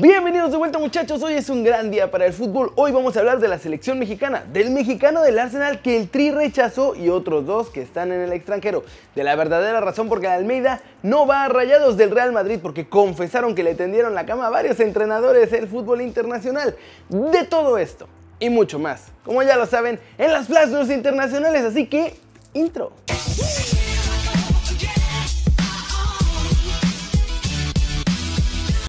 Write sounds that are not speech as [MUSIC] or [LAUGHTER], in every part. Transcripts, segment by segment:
Bienvenidos de vuelta muchachos, hoy es un gran día para el fútbol. Hoy vamos a hablar de la selección mexicana, del mexicano del Arsenal que el Tri rechazó y otros dos que están en el extranjero. De la verdadera razón porque Almeida no va a rayados del Real Madrid porque confesaron que le tendieron la cama a varios entrenadores del fútbol internacional. De todo esto y mucho más, como ya lo saben, en las plazas internacionales, así que intro.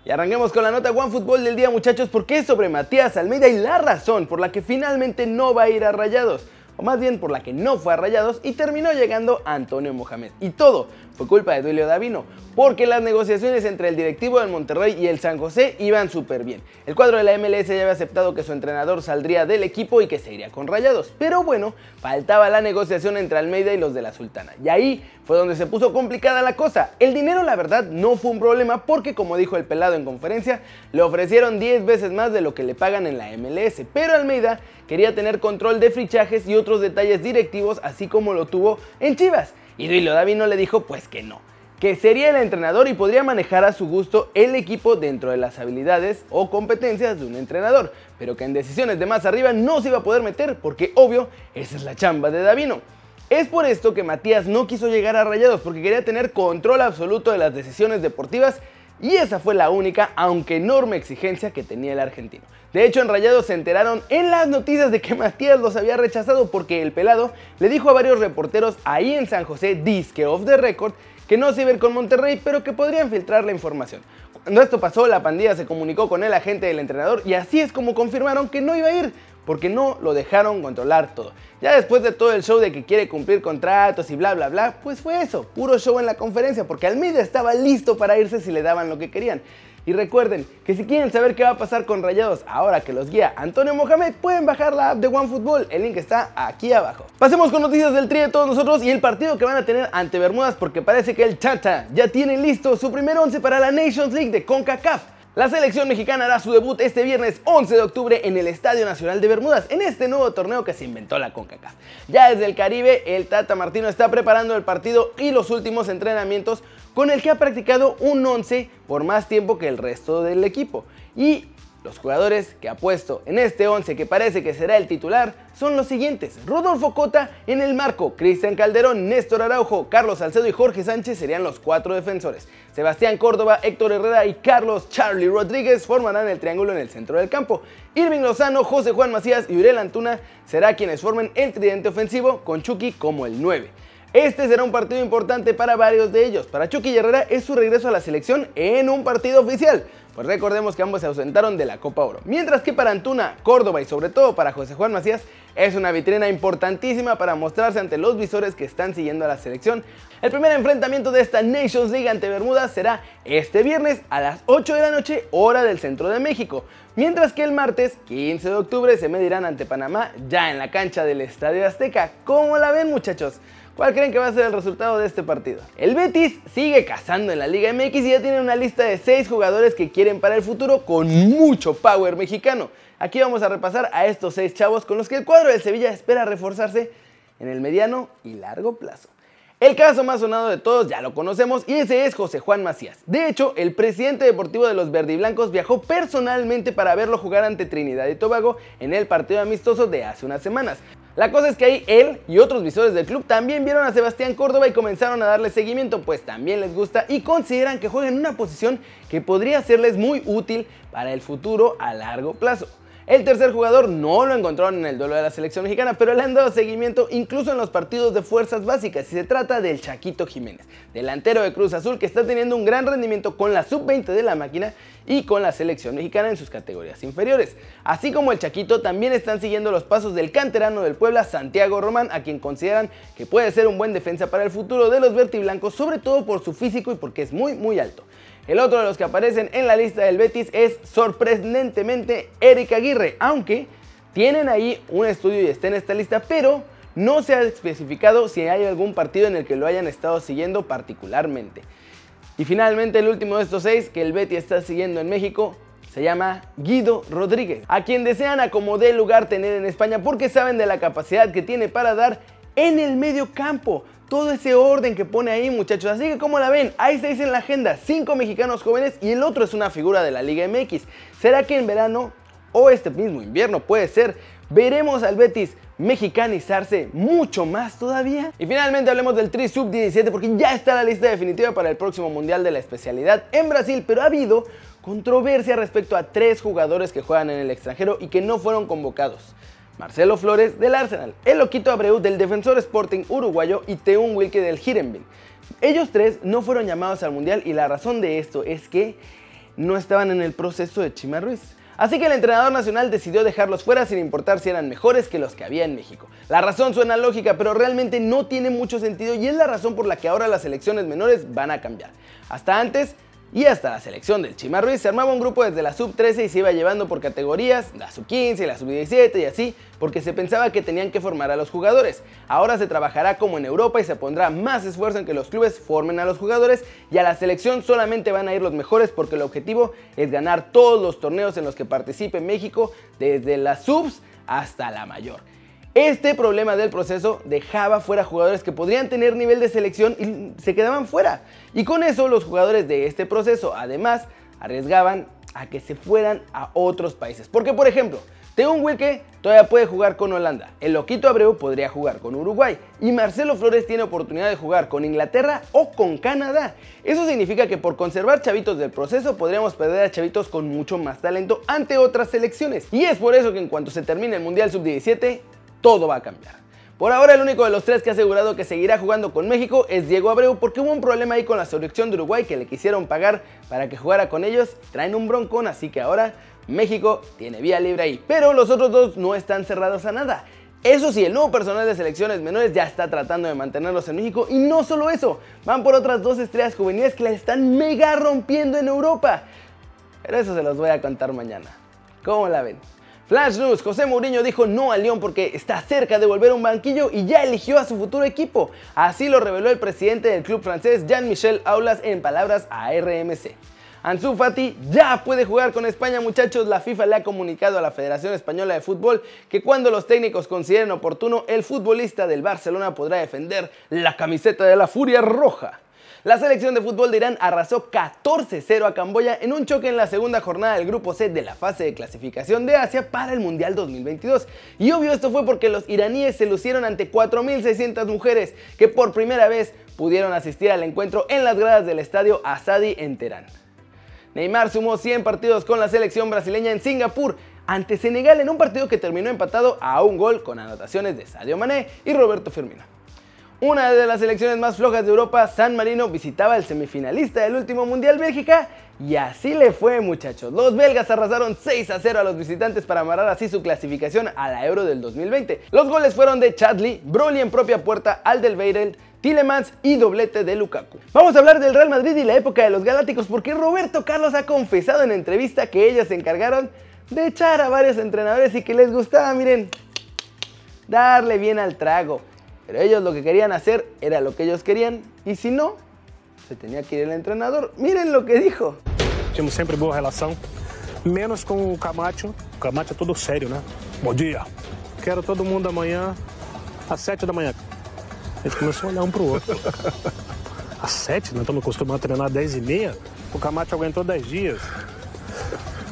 Y arranquemos con la nota One Fútbol del día muchachos porque es sobre Matías Almeida y la razón por la que finalmente no va a ir a Rayados o más bien por la que no fue a Rayados y terminó llegando a Antonio Mohamed. Y todo fue culpa de Duilio Davino, porque las negociaciones entre el directivo del Monterrey y el San José iban súper bien. El cuadro de la MLS ya había aceptado que su entrenador saldría del equipo y que se iría con Rayados, pero bueno, faltaba la negociación entre Almeida y los de la Sultana. Y ahí fue donde se puso complicada la cosa. El dinero la verdad no fue un problema porque como dijo el pelado en conferencia, le ofrecieron 10 veces más de lo que le pagan en la MLS, pero Almeida quería tener control de fichajes y otros detalles directivos así como lo tuvo en Chivas. Y Duilo Davino le dijo pues que no, que sería el entrenador y podría manejar a su gusto el equipo dentro de las habilidades o competencias de un entrenador, pero que en decisiones de más arriba no se iba a poder meter porque obvio esa es la chamba de Davino. Es por esto que Matías no quiso llegar a Rayados porque quería tener control absoluto de las decisiones deportivas y esa fue la única, aunque enorme exigencia que tenía el argentino. De hecho, en Rayados se enteraron en las noticias de que Matías los había rechazado porque el pelado le dijo a varios reporteros ahí en San José, disque off the record, que no se iba a ir con Monterrey, pero que podrían filtrar la información. Cuando esto pasó, la pandilla se comunicó con el agente del entrenador y así es como confirmaron que no iba a ir, porque no lo dejaron controlar todo. Ya después de todo el show de que quiere cumplir contratos y bla bla bla, pues fue eso, puro show en la conferencia, porque Almeida estaba listo para irse si le daban lo que querían. Y recuerden que si quieren saber qué va a pasar con Rayados ahora que los guía Antonio Mohamed, pueden bajar la app de OneFootball, el link está aquí abajo. Pasemos con noticias del tri de todos nosotros y el partido que van a tener ante Bermudas porque parece que el Chata ya tiene listo su primer 11 para la Nations League de CONCACAF. La selección mexicana hará su debut este viernes 11 de octubre en el Estadio Nacional de Bermudas, en este nuevo torneo que se inventó la CONCACAF. Ya desde el Caribe, el Tata Martino está preparando el partido y los últimos entrenamientos con el que ha practicado un 11 por más tiempo que el resto del equipo. Y los jugadores que ha puesto en este 11 que parece que será el titular son los siguientes. Rodolfo Cota en el marco, Cristian Calderón, Néstor Araujo, Carlos Salcedo y Jorge Sánchez serían los cuatro defensores. Sebastián Córdoba, Héctor Herrera y Carlos Charlie Rodríguez formarán el triángulo en el centro del campo. Irving Lozano, José Juan Macías y Uriel Antuna será quienes formen el tridente ofensivo con Chucky como el 9. Este será un partido importante para varios de ellos. Para Chucky Herrera es su regreso a la selección en un partido oficial. Pues recordemos que ambos se ausentaron de la Copa Oro. Mientras que para Antuna, Córdoba y sobre todo para José Juan Macías es una vitrina importantísima para mostrarse ante los visores que están siguiendo a la selección. El primer enfrentamiento de esta Nations League ante Bermudas será este viernes a las 8 de la noche, hora del centro de México. Mientras que el martes 15 de octubre se medirán ante Panamá ya en la cancha del Estadio Azteca. ¿Cómo la ven muchachos? ¿Cuál creen que va a ser el resultado de este partido? El Betis sigue cazando en la Liga MX y ya tiene una lista de 6 jugadores que quieren para el futuro con mucho power mexicano. Aquí vamos a repasar a estos 6 chavos con los que el cuadro del Sevilla espera reforzarse en el mediano y largo plazo. El caso más sonado de todos ya lo conocemos y ese es José Juan Macías. De hecho, el presidente deportivo de los verdiblancos viajó personalmente para verlo jugar ante Trinidad y Tobago en el partido amistoso de hace unas semanas. La cosa es que ahí él y otros visores del club también vieron a Sebastián Córdoba y comenzaron a darle seguimiento, pues también les gusta y consideran que juega en una posición que podría serles muy útil para el futuro a largo plazo. El tercer jugador no lo encontraron en el duelo de la selección mexicana, pero le han dado seguimiento incluso en los partidos de fuerzas básicas y se trata del Chaquito Jiménez, delantero de Cruz Azul que está teniendo un gran rendimiento con la sub-20 de la máquina y con la selección mexicana en sus categorías inferiores. Así como el Chaquito también están siguiendo los pasos del canterano del Puebla, Santiago Román, a quien consideran que puede ser un buen defensa para el futuro de los vertiblancos, sobre todo por su físico y porque es muy muy alto. El otro de los que aparecen en la lista del Betis es sorprendentemente Eric Aguirre, aunque tienen ahí un estudio y está en esta lista, pero no se ha especificado si hay algún partido en el que lo hayan estado siguiendo particularmente. Y finalmente el último de estos seis que el Betis está siguiendo en México se llama Guido Rodríguez, a quien desean a como dé lugar tener en España porque saben de la capacidad que tiene para dar en el medio campo todo ese orden que pone ahí, muchachos. Así que, como la ven? Ahí se dice en la agenda: 5 mexicanos jóvenes y el otro es una figura de la Liga MX. ¿Será que en verano o este mismo invierno puede ser? Veremos al Betis mexicanizarse mucho más todavía. Y finalmente hablemos del Tri Sub 17 porque ya está la lista definitiva para el próximo Mundial de la especialidad en Brasil, pero ha habido controversia respecto a tres jugadores que juegan en el extranjero y que no fueron convocados. Marcelo Flores del Arsenal, el Loquito Abreu del Defensor Sporting uruguayo y Teun Wilke del Hirenben. Ellos tres no fueron llamados al Mundial y la razón de esto es que no estaban en el proceso de Chima Ruiz. Así que el entrenador nacional decidió dejarlos fuera sin importar si eran mejores que los que había en México. La razón suena lógica, pero realmente no tiene mucho sentido y es la razón por la que ahora las selecciones menores van a cambiar. Hasta antes, y hasta la selección del Chima Ruiz se armaba un grupo desde la sub 13 y se iba llevando por categorías, la sub 15, la sub 17 y así, porque se pensaba que tenían que formar a los jugadores. Ahora se trabajará como en Europa y se pondrá más esfuerzo en que los clubes formen a los jugadores y a la selección solamente van a ir los mejores porque el objetivo es ganar todos los torneos en los que participe México, desde las subs hasta la mayor. Este problema del proceso dejaba fuera jugadores que podrían tener nivel de selección y se quedaban fuera. Y con eso los jugadores de este proceso además arriesgaban a que se fueran a otros países. Porque por ejemplo, Teun Wilke todavía puede jugar con Holanda, el Loquito Abreu podría jugar con Uruguay y Marcelo Flores tiene oportunidad de jugar con Inglaterra o con Canadá. Eso significa que por conservar chavitos del proceso podríamos perder a chavitos con mucho más talento ante otras selecciones. Y es por eso que en cuanto se termine el Mundial Sub-17, todo va a cambiar. Por ahora el único de los tres que ha asegurado que seguirá jugando con México es Diego Abreu porque hubo un problema ahí con la selección de Uruguay que le quisieron pagar para que jugara con ellos, traen un broncón, así que ahora México tiene vía libre ahí. Pero los otros dos no están cerrados a nada. Eso sí, el nuevo personal de selecciones menores ya está tratando de mantenerlos en México y no solo eso, van por otras dos estrellas juveniles que la están mega rompiendo en Europa. Pero eso se los voy a contar mañana. ¿Cómo la ven? Flash News, José Mourinho dijo no a León porque está cerca de volver a un banquillo y ya eligió a su futuro equipo. Así lo reveló el presidente del club francés Jean-Michel Aulas en palabras a RMC. Ansu Fati ya puede jugar con España muchachos, la FIFA le ha comunicado a la Federación Española de Fútbol que cuando los técnicos consideren oportuno, el futbolista del Barcelona podrá defender la camiseta de la Furia Roja. La selección de fútbol de Irán arrasó 14-0 a Camboya en un choque en la segunda jornada del grupo C de la fase de clasificación de Asia para el Mundial 2022. Y obvio esto fue porque los iraníes se lucieron ante 4.600 mujeres que por primera vez pudieron asistir al encuentro en las gradas del estadio Asadi en Teherán. Neymar sumó 100 partidos con la selección brasileña en Singapur ante Senegal en un partido que terminó empatado a un gol con anotaciones de Sadio Mané y Roberto Firmino. Una de las selecciones más flojas de Europa, San Marino, visitaba el semifinalista del último Mundial Bélgica y así le fue muchachos. Los belgas arrasaron 6 a 0 a los visitantes para amarrar así su clasificación a la Euro del 2020. Los goles fueron de Chadley, Broly en propia puerta, Alderweireld, Tillemans y doblete de Lukaku. Vamos a hablar del Real Madrid y la época de los Galácticos porque Roberto Carlos ha confesado en entrevista que ellos se encargaron de echar a varios entrenadores y que les gustaba, miren, darle bien al trago. Pero ellos lo que querían hacer era lo que ellos querían y si no, se tenía que ir el entrenador. Miren lo que dijo. Tínhamos sempre boa relação, menos com o Camacho. O Camacho é todo sério, né? Bom dia. Quero todo mundo amanhã às sete da manhã. A gente começou a olhar um pro outro. [LAUGHS] Às sete? Nós estamos acostumados a treinar às dez e meia. O Camacho aguentou dez dias.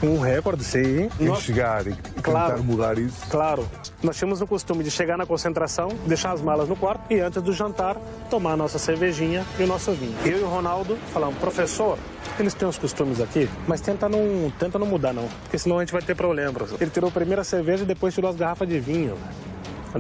Um recorde, sim. Tem que chegar e Claro. tentar mudar isso. Claro. Nós tínhamos o costume de chegar na concentração, deixar as malas no quarto e antes do jantar tomar a nossa cervejinha e o nosso vinho. Eu e o Ronaldo falamos, professor, eles têm os costumes aqui, mas tenta não, tenta não mudar não, porque senão a gente vai ter problema, professor. Ele tirou primeiro a cerveja e depois tirou as garrafas de vinho.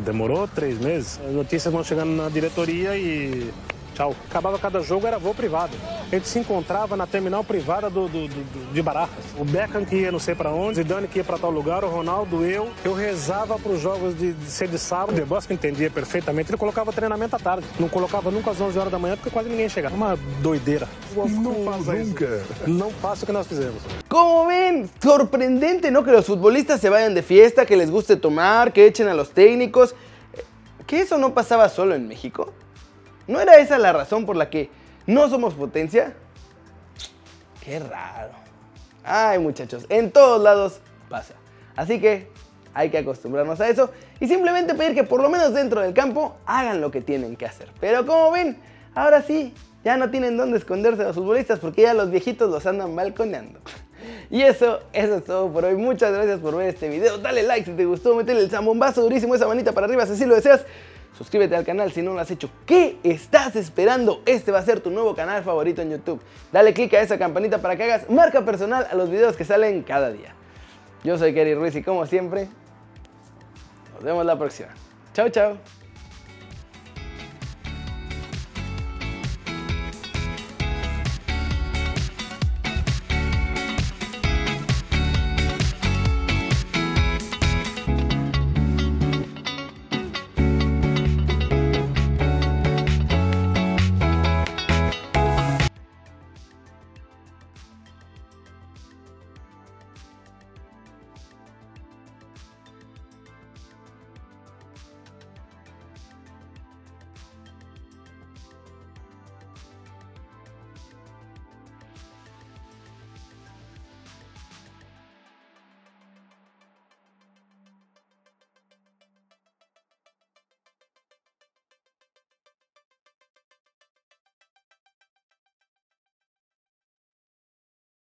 Demorou três meses. As notícias vão chegando na diretoria e tchau. Acabava cada jogo, era voo privado. A gente se encontrava na terminal privada do, do- do- do- de Barracas. O Beckham que ia não sei pra onde, Zidane que ia pra tal lugar, o Ronaldo, eu. Eu rezava pros jogos de, de ser de sábado. O De Bosco entendia perfeitamente, ele colocava treinamento à tarde. Não colocava nunca às 11 horas da manhã porque quase ninguém chegava. Uma doideira. Não, isso. nunca. Não faça o que nós fizemos. Como ven, sorprendente, ¿no? Que los futbolistas se vayan de fiesta, que les guste tomar, que echen a los técnicos. ¿Que eso no pasaba solo en México? ¿No era esa la razón por la que no somos potencia? Qué raro. Ay, muchachos, en todos lados pasa. Así que hay que acostumbrarnos a eso y simplemente pedir que por lo menos dentro del campo hagan lo que tienen que hacer. Pero como ven, ahora sí, ya no tienen dónde esconderse los futbolistas porque ya los viejitos los andan balconeando. [LAUGHS] Y eso, eso es todo por hoy. Muchas gracias por ver este video. Dale like si te gustó, métele el zambombazo durísimo, esa manita para arriba si así lo deseas. Suscríbete al canal si no lo has hecho. ¿Qué estás esperando? Este va a ser tu nuevo canal favorito en YouTube. Dale click a esa campanita para que hagas marca personal a los videos que salen cada día. Yo soy Kerry Ruiz y como siempre, nos vemos la próxima. Chao, chao.